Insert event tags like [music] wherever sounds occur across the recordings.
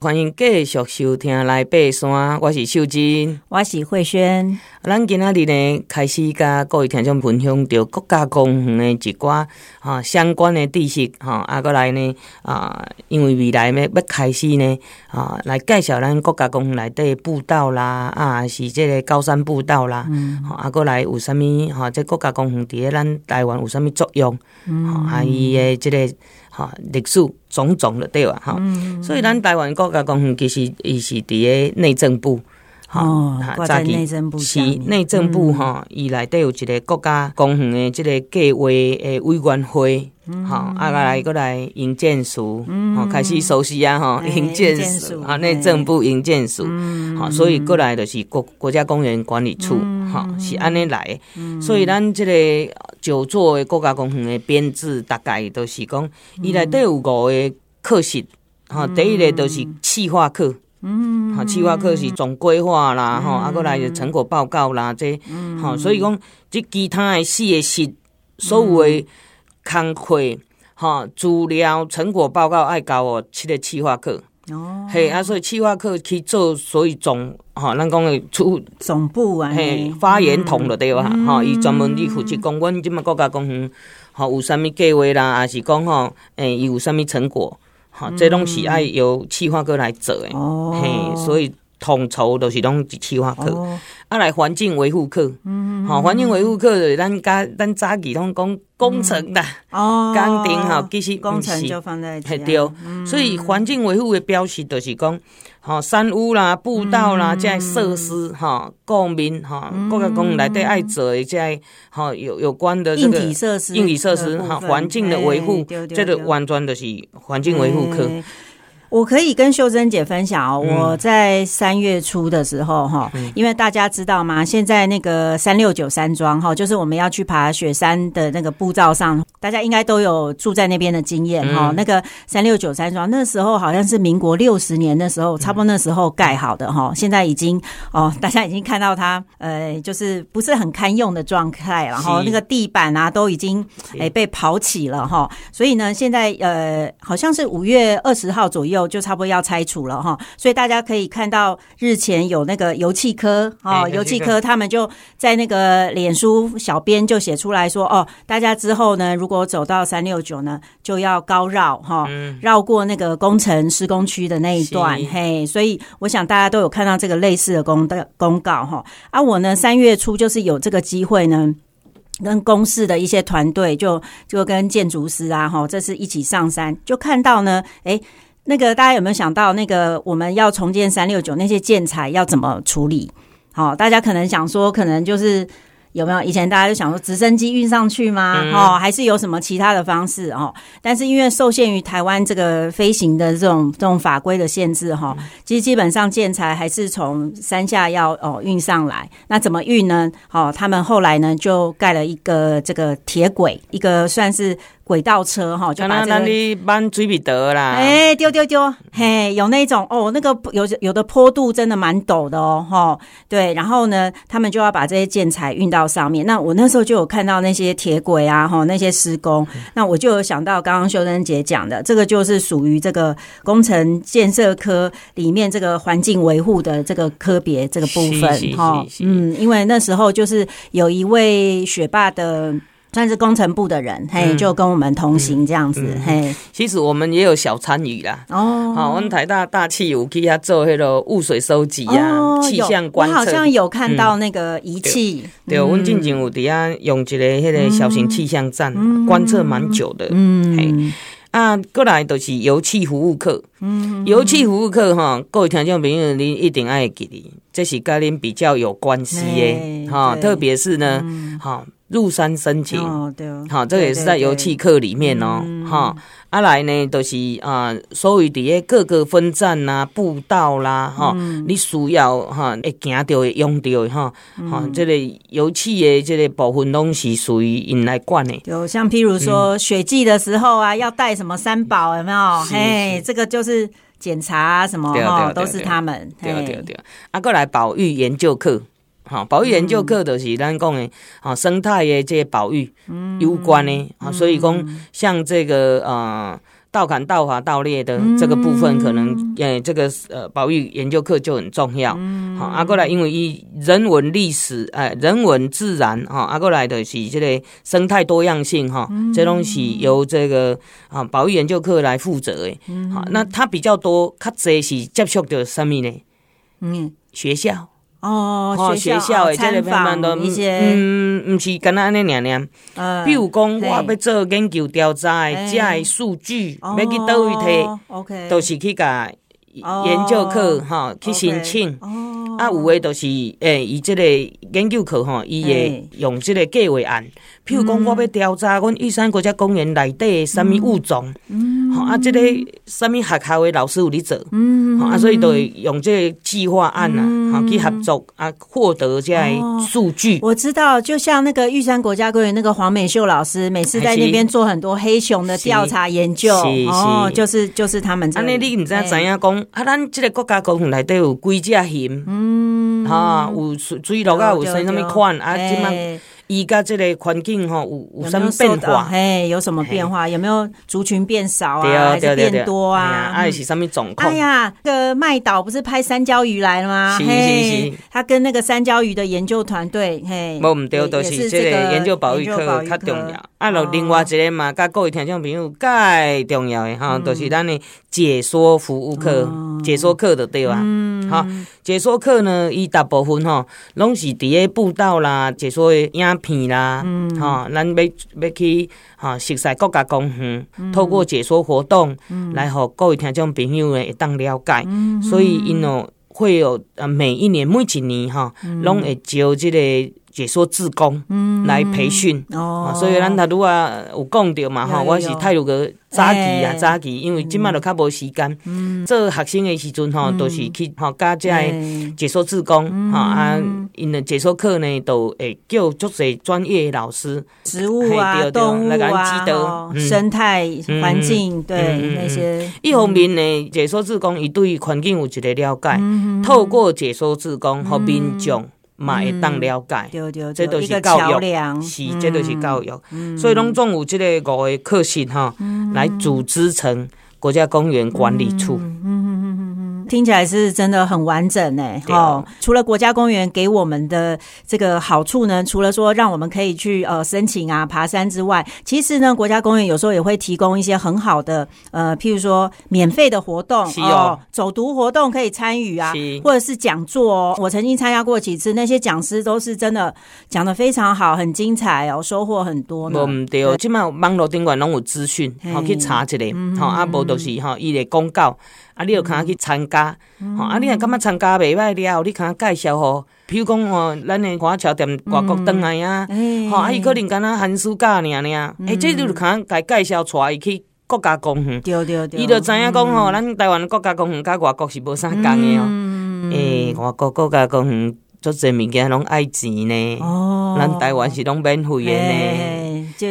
欢迎继续收听来爬山，我是秀珍，我是慧萱。咱今仔日呢，开始甲各位听众分享着国家公园的一寡哈相关的知识哈，啊，过来呢啊，因为未来呢要开始呢啊，来介绍咱国家公园内底步道啦，啊，是这个高山步道啦，嗯，啊，过来有啥物哈？这国家公园伫咧咱台湾有啥物作用？嗯，啊，伊的这个。哈，历史种种的对吧？哈、嗯，所以咱台湾国家公园其实伊是伫个内政部，哦，挂在内政部是内政部哈，伊内底有一个国家公园的这个计划诶委员会，哈、嗯，啊来过来营建署，嗯，开始熟悉啊哈，营建署啊内政部营建署，好，所以过来就是国国家公园管理处，哈、嗯，是安尼来，所以咱这个。九座的国家公园的编制大概都是讲，伊内底有五个课室，吼、嗯，第一个都是企划课，嗯，哈，企划课是总规划啦，吼、嗯，啊，过来就成果报告啦，这，哈、嗯，所以讲，这其他的四个是，所有的工课，哈，资料、成果报告爱交哦，七个企划课。哦，嘿，啊，所以企划课去做，所以总哈，咱讲的出总部啊，嘿，发言筒了对吧？哈、嗯，伊专门去负责讲，阮即马国家公园，哈，有啥物计划啦，还是讲吼，诶，伊有啥物成果，哈，这拢是爱由企划课来做诶。哦，嘿，所以统筹都是拢是企划课。哦。啊，来环境维护课，嗯，好，环境维护课，咱加咱早期拢讲工程的哦，工程哈，其实工程就放在对，所以环境维护的标识就是讲，好山屋啦、步道啦，这些设施哈，公民哈，各个公园内底爱做的这些哈有有关的这个硬体设施、硬体设施哈，环境的维护，这个完全就是环境维护课。我可以跟秀珍姐分享哦，我在三月初的时候哈，因为大家知道吗？现在那个三六九山庄哈，就是我们要去爬雪山的那个步道上，大家应该都有住在那边的经验哈。那个三六九山庄那时候好像是民国六十年的时候，差不多那时候盖好的哈，现在已经哦，[laughs] 大家已经看到它呃，就是不是很堪用的状态，然后那个地板啊都已经哎被刨起了哈，所以呢，现在呃好像是五月二十号左右。就差不多要拆除了哈，所以大家可以看到日前有那个油气科哦，油气科他们就在那个脸书小编就写出来说哦，大家之后呢，如果走到三六九呢，就要高绕哈，绕过那个工程施工区的那一段嘿，所以我想大家都有看到这个类似的公的公告哈。啊，我呢三月初就是有这个机会呢，跟公司的一些团队就就跟建筑师啊哈，这是一起上山就看到呢，诶。那个大家有没有想到，那个我们要重建三六九那些建材要怎么处理？好，大家可能想说，可能就是有没有以前大家就想说直升机运上去吗？哦，还是有什么其他的方式？哦，但是因为受限于台湾这个飞行的这种这种法规的限制，哈，其实基本上建材还是从山下要哦运上来。那怎么运呢？哦，他们后来呢就盖了一个这个铁轨，一个算是。轨道车哈，就把那里搬追笔得啦。哎，丢丢丢，嘿，有那种哦，那个有有的坡度真的蛮陡的哦，哈，对。然后呢，他们就要把这些建材运到上面。那我那时候就有看到那些铁轨啊，哈，那些施工。那我就有想到刚刚秀真姐讲的，这个就是属于这个工程建设科里面这个环境维护的这个科别这个部分哈。嗯，因为那时候就是有一位学霸的。算是工程部的人，嘿，就跟我们同行这样子，嘿。其实我们也有小参与啦。哦，好，我们台大大气有去遐做迄个雾水收集啊，气、哦、象观测。我好像有看到那个仪器。嗯、对，我们进前有底下用一个迄个小型气象站，嗯、观测蛮久的。嗯，嘿。啊，过来都是油气服务课。嗯，油气服务课哈，各位听众朋友，你一定爱记得，这是跟您比较有关系的哈，特别是呢，哈、嗯。入山申请，好、哦哦，这个也是在油气课里面哦，哈，啊来呢都、就是啊，所谓的各个分站呐、啊、步道啦，哈、嗯，你需要哈，会行到会、用到的哈，哈、嗯，这个油气的这个部分拢是属于因来管的。有像譬如说雪季的时候啊，要带什么三宝有没有？嘿，这个就是检查啊什么哈，都是他们。对对对，啊，过来保育研究课。哈，保育研究课就是咱讲的，哈，生态的这些保育有关的，啊，所以讲像这个呃，盗砍、盗伐、盗猎的这个部分，可能诶、嗯，这个呃保育研究课就很重要。嗯，好，啊，过来因为以人文历史，诶、呃，人文自然，哈，啊，过来的是这个生态多样性，哈、嗯，这东西由这个啊保育研究课来负责诶。嗯，好，那它比较多，较侪是接触的什么呢？嗯，学校。哦，学校诶，这个慢慢都嗯，唔是干那安尼念比如讲，我要做研究调查诶，这个数据要去倒位摕都是去甲研究课哈去申请。哦，啊，有诶，就是诶，伊这个研究课吼，伊会用这个计划案。譬如讲，我要调查阮玉山国家公园内底什么物种。嗯。啊，这个什么学校的老师有在做，嗯，啊，所以都会用这个计划案呐，啊，去合作啊，获得这些数据。我知道，就像那个玉山国家公园那个黄美秀老师，每次在那边做很多黑熊的调查研究，哦，就是就是他们。安尼你唔知啊？怎样讲，啊，咱这个国家公园内底有几只熊，嗯，哈，有水鹿啊，有生什么款啊，即么。伊甲这个环境吼有有什么变化？嘿，有什么变化？有没有族群变少啊？还是变多啊？还是什么状况？哎呀，那个麦岛不是拍山椒鱼来了吗？是是是，他跟那个三椒鱼的研究团队，嘿，无毋对，都是这个研究保育课较重要。啊，咯，另外一个嘛，甲各位听众朋友介重要的哈，都是咱的解说服务课，解说课的对吧？嗯，好，解说课呢，伊大部分吼，拢是伫个步道啦，解说的影。片啦，哈，咱要要去吼熟悉国家公园，透过解说活动来互各位听众朋友呢会当了解，所以因哦会有呃每一年每一年哈，拢会招即个。解说志工来培训，哦，所以咱他如果有讲到嘛，哈，我是太鲁阁早期啊，早期，因为今麦都较无时间，做学生的时阵哈，都是去哈加这解说志工，哈啊，因的解说课呢，都会叫足侪专业的老师，植物啊、动物啊、生态环境，对那些。一方面呢，解说志工伊对环境有一个了解，透过解说志工和民众。嘛会当了解，这都是教育，是，这都是教育，所以拢总有这个五个课程哈，来组织成国家公园管理处。听起来是真的很完整呢。哦，除了国家公园给我们的这个好处呢，除了说让我们可以去呃申请啊爬山之外，其实呢，国家公园有时候也会提供一些很好的呃，譬如说免费的活动哦，走读活动可以参与啊，或者是讲座哦。我曾经参加过几次，那些讲师都是真的讲的非常好，很精彩哦，收获很多。无唔对，即马网络顶管拢有资讯，好去查一下，好啊，无就是哈伊的公告。啊，你有可能去参加，吼！啊，你若感觉参加袂歹了，你可能介绍吼，比如讲吼，咱的华侨店外国转来啊，吼，啊，伊可能敢若寒暑假尔尔，诶，这就可能该介绍带伊去国家公园，对对对，伊就知影讲吼，咱台湾国家公园甲外国是无啥共诶哦，诶，外国国家公园做侪物件拢爱钱呢，哦，咱台湾是拢免费诶呢，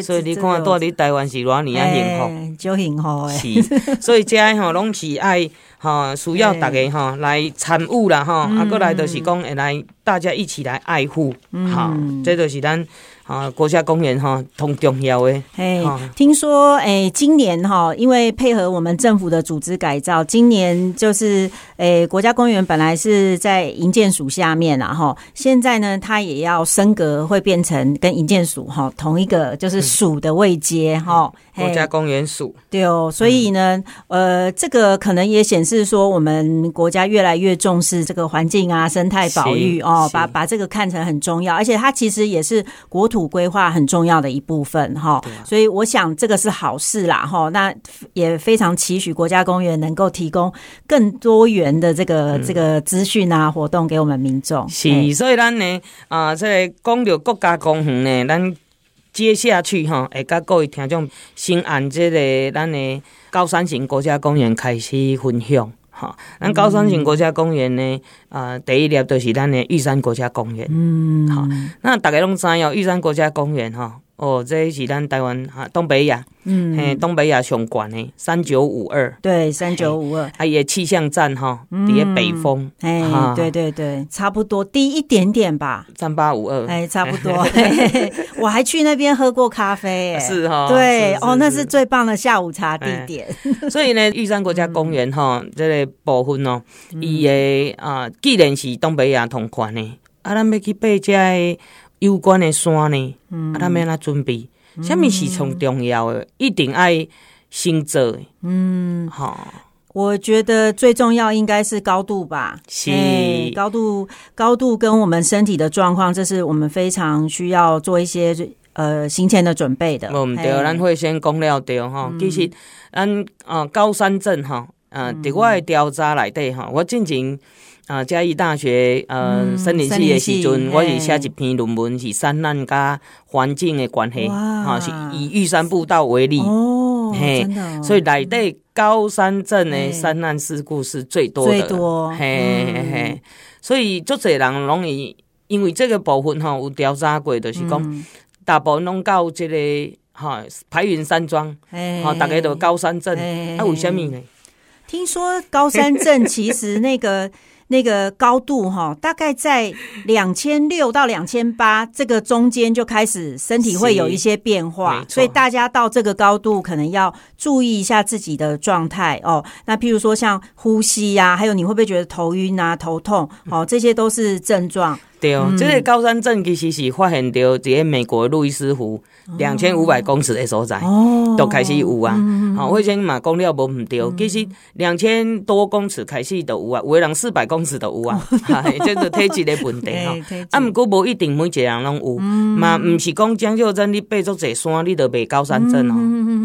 所以你看住伫台湾是偌尔啊幸福。就幸福诶，是，所以这吼拢是爱吼 [laughs] 需要大家吼来参与啦吼，啊，过来就是讲会来大家一起来爱护，好，这就是咱。啊，国家公园哈，同重要诶。嘿，听说诶、欸，今年哈，因为配合我们政府的组织改造，今年就是诶、欸，国家公园本来是在营建署下面啊，哈，现在呢，它也要升格，会变成跟营建署哈同一个就是署的位阶哈。国家公园署对哦，所以呢，呃，这个可能也显示说，我们国家越来越重视这个环境啊、生态保育哦，把把这个看成很重要，而且它其实也是国土。土规划很重要的一部分哈，所以我想这个是好事啦哈。那也非常期许国家公园能够提供更多元的这个这个资讯啊活动给我们民众。是，所以咱呢啊，这个讲到国家公园呢，咱接下去哈，会跟各位听众先按这个咱的高山型国家公园开始分享。好，咱高山型国家公园呢，啊、呃，第一列就是咱的玉山国家公园。嗯，好，那大家拢知哦，玉山国家公园哈，哦，这是咱台湾哈东北亚，嗯，嘿，东北亚上悬的三九五二，对，三九五二，啊，也气象站哈，底下北风，哎，对对对，差不多低一点点吧，三八五二，哎，差不多，[laughs] [laughs] 我还去那边喝过咖啡，是哈，对，哦，那是最棒的下午茶地点。所以呢，玉山国家公园 [laughs] 哈，这个部分哦，伊的啊，既然是东北亚同款的，啊，咱要去爬这个。有关的山呢，嗯、啊，他们要准备，什么是从重要的，嗯、一定爱先做的。嗯，好、哦，我觉得最重要应该是高度吧，是、欸、高度，高度跟我们身体的状况，这是我们非常需要做一些呃行前的准备的。嗯，对，咱会先讲了对哈，其实咱啊高山症哈，呃，在我的调查内底哈，我进前。啊，嘉义大学呃，森林系的时阵，我是写一篇论文，是山难加环境的关系，哈，是以玉山步道为例，哦，嘿，所以内底高山镇的山难事故是最多的，最多，嘿嘿嘿，所以足侪人容易因为这个部分哈有调查过，就是讲大部分拢到这个哈白云山庄，哈，大概都高山镇，啊，为什么呢？听说高山镇 [laughs] 其实那个。那个高度哈，大概在两千六到两千八这个中间就开始身体会有一些变化，所以大家到这个高度可能要注意一下自己的状态哦。那譬如说像呼吸呀、啊，还有你会不会觉得头晕啊、头痛？哦，这些都是症状。对哦，嗯、这个高山镇其实是发现到在美国路易斯湖两千五百公尺的所在，哦，都开始有啊。好、嗯，我先嘛讲了无唔对，其实两千多公尺开始都有啊，有的人四百公尺都有啊，[laughs] 这个体质的问题 [laughs] 吼。啊，毋过无一定每一个人拢有，嘛毋是讲江秀珍你爬足济山，你就袂高山症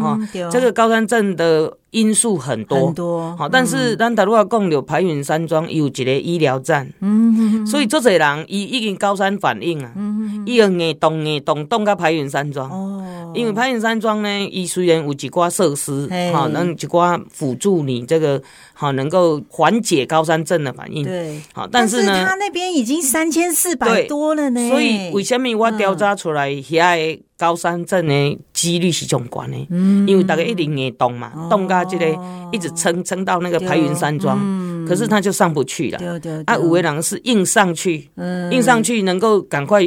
哦。哦，这个高山症的。因素很多，很多，好，但是咱大陆啊讲着排云山庄有一个医疗站，嗯，所以这些人伊已经高山反应啊，嗯，伊个硬动硬动动到排云山庄，哦，因为排云山庄呢，伊虽然有一寡设施，好，能一寡辅助你这个，好，能够缓解高山症的反应，对，好，但是呢，他那边已经三千四百多了呢，所以为什么我调查出来遐个？高山症的几率是中关的，嗯、因为大家一定会动嘛，动到这个一直撑撑到那个白云山庄，嗯、可是他就上不去了。对对啊，有的人是硬上去，嗯、硬上去能够赶快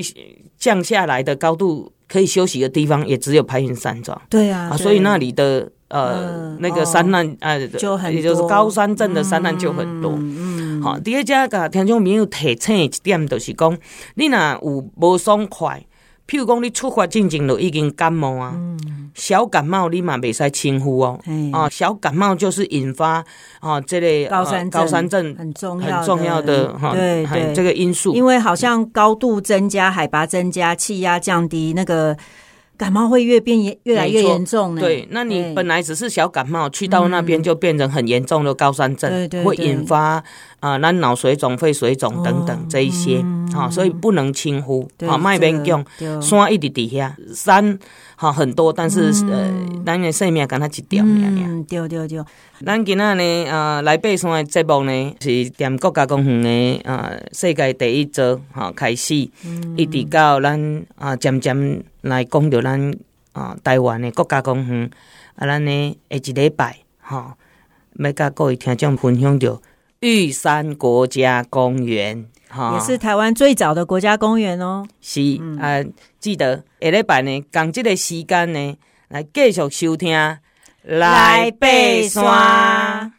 降下来的高度可以休息的地方，也只有白云山庄。对啊，啊，所以那里的呃、嗯、那个山难啊，呃、就很也就是高山镇的山难就很多。嗯，好、嗯，第二家个听众朋友提醒一点，就是讲你若有无爽快。譬如讲，你出发进前就已经感冒啊，嗯、小感冒你嘛袂使轻忽哦。啊，小感冒就是引发啊，这类高山高山症很重要很重要的哈，对对，这个因素。因为好像高度增加、海拔增加、气压降低，那个。感冒会越变越越来越严重呢。对，那你本来只是小感冒，去到那边就变成很严重的高山症，会引发啊，那脑水肿、肺水肿等等这一些啊，所以不能轻忽啊，卖边用山一直底下山哈很多，但是呃，咱的生命跟它一条嗯，对对对。咱今仔呢啊来爬山的节目呢是踮国家公园的啊世界第一座哈开始，一直到咱啊渐渐。来讲到咱啊，台湾的国家公园啊，咱呢下一礼拜哈，要甲各位听众分享着玉山国家公园哈，也是台湾最早的国家公园哦。是啊，记得下礼拜呢，讲这个时间呢，来继续收听来爬山。